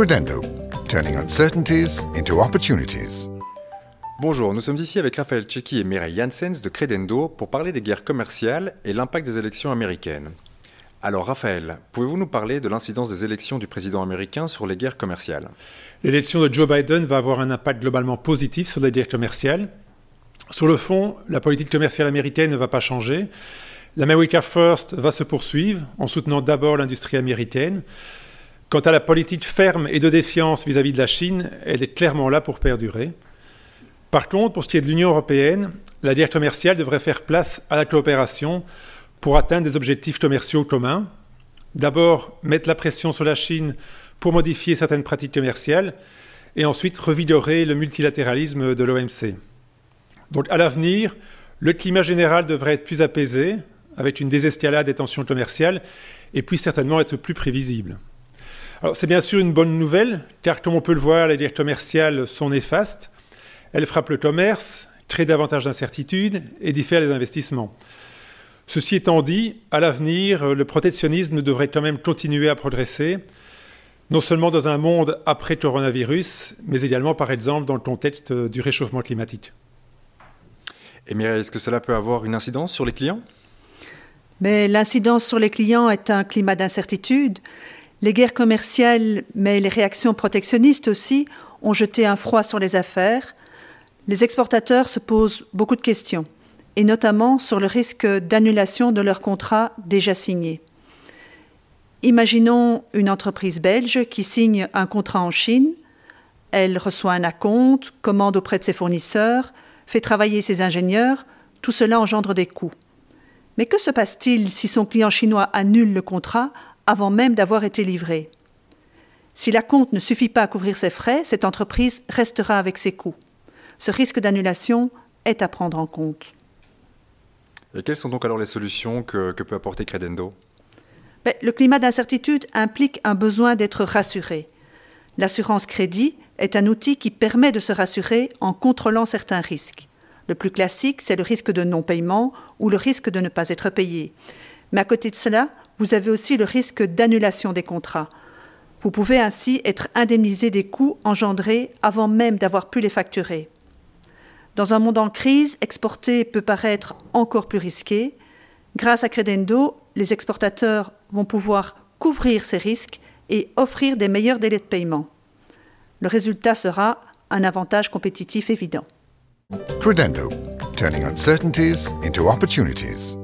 Credendo, turning uncertainties into opportunities. Bonjour, nous sommes ici avec Raphaël Tcheki et Mireille Janssens de Credendo pour parler des guerres commerciales et l'impact des élections américaines. Alors Raphaël, pouvez-vous nous parler de l'incidence des élections du président américain sur les guerres commerciales? L'élection de Joe Biden va avoir un impact globalement positif sur les guerres commerciales. Sur le fond, la politique commerciale américaine ne va pas changer. L'America First va se poursuivre en soutenant d'abord l'industrie américaine. Quant à la politique ferme et de défiance vis-à-vis de la Chine, elle est clairement là pour perdurer. Par contre, pour ce qui est de l'Union européenne, la guerre commerciale devrait faire place à la coopération pour atteindre des objectifs commerciaux communs. D'abord, mettre la pression sur la Chine pour modifier certaines pratiques commerciales et ensuite revigorer le multilatéralisme de l'OMC. Donc à l'avenir, le climat général devrait être plus apaisé, avec une désescalade des tensions commerciales, et puis certainement être plus prévisible. Alors c'est bien sûr une bonne nouvelle, car comme on peut le voir, les guerres commerciales sont néfastes. Elles frappent le commerce, créent davantage d'incertitudes et diffèrent les investissements. Ceci étant dit, à l'avenir, le protectionnisme devrait quand même continuer à progresser, non seulement dans un monde après coronavirus, mais également par exemple dans le contexte du réchauffement climatique. Et Mireille, est-ce que cela peut avoir une incidence sur les clients? Mais l'incidence sur les clients est un climat d'incertitude. Les guerres commerciales, mais les réactions protectionnistes aussi, ont jeté un froid sur les affaires. Les exportateurs se posent beaucoup de questions et notamment sur le risque d'annulation de leurs contrats déjà signés. Imaginons une entreprise belge qui signe un contrat en Chine, elle reçoit un acompte, commande auprès de ses fournisseurs, fait travailler ses ingénieurs, tout cela engendre des coûts. Mais que se passe-t-il si son client chinois annule le contrat avant même d'avoir été livré Si la compte ne suffit pas à couvrir ses frais, cette entreprise restera avec ses coûts. Ce risque d'annulation est à prendre en compte. Et quelles sont donc alors les solutions que, peut apporter Credendo? Ben, Le climat d'incertitude implique un besoin d'être rassuré. L'assurance crédit est un outil qui permet de se rassurer en contrôlant certains risques. Le plus classique, c'est le risque de non-paiement ou le risque de ne pas être payé. Mais à côté de cela, vous avez aussi le risque d'annulation des contrats. Vous pouvez ainsi être indemnisé des coûts engendrés avant même d'avoir pu les facturer. Dans un monde en crise, exporter peut paraître encore plus risqué. Grâce à Credendo, les exportateurs vont pouvoir couvrir ces risques et offrir des meilleurs délais de paiement. Le résultat sera un avantage compétitif évident. Credendo, turning uncertainties into opportunities.